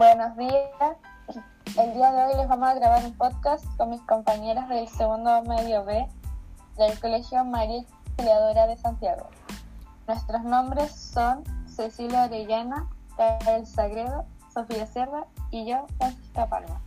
Buenos días. El día de hoy les vamos a grabar un podcast con mis compañeras del segundo medio B del Colegio María Auxiliadora de Santiago. Nuestros nombres son Cecilia Orellana, Carol Sagredo, Sofía Cerda y yo, Francisca Palma.